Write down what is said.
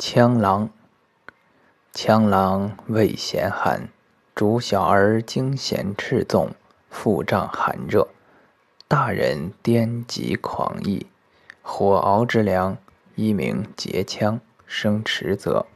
羌狼，羌狼味咸寒，主小儿惊痫赤纵，腹胀寒热；大人颠疾狂逸。火熬之粮，一名结羌，生迟泽。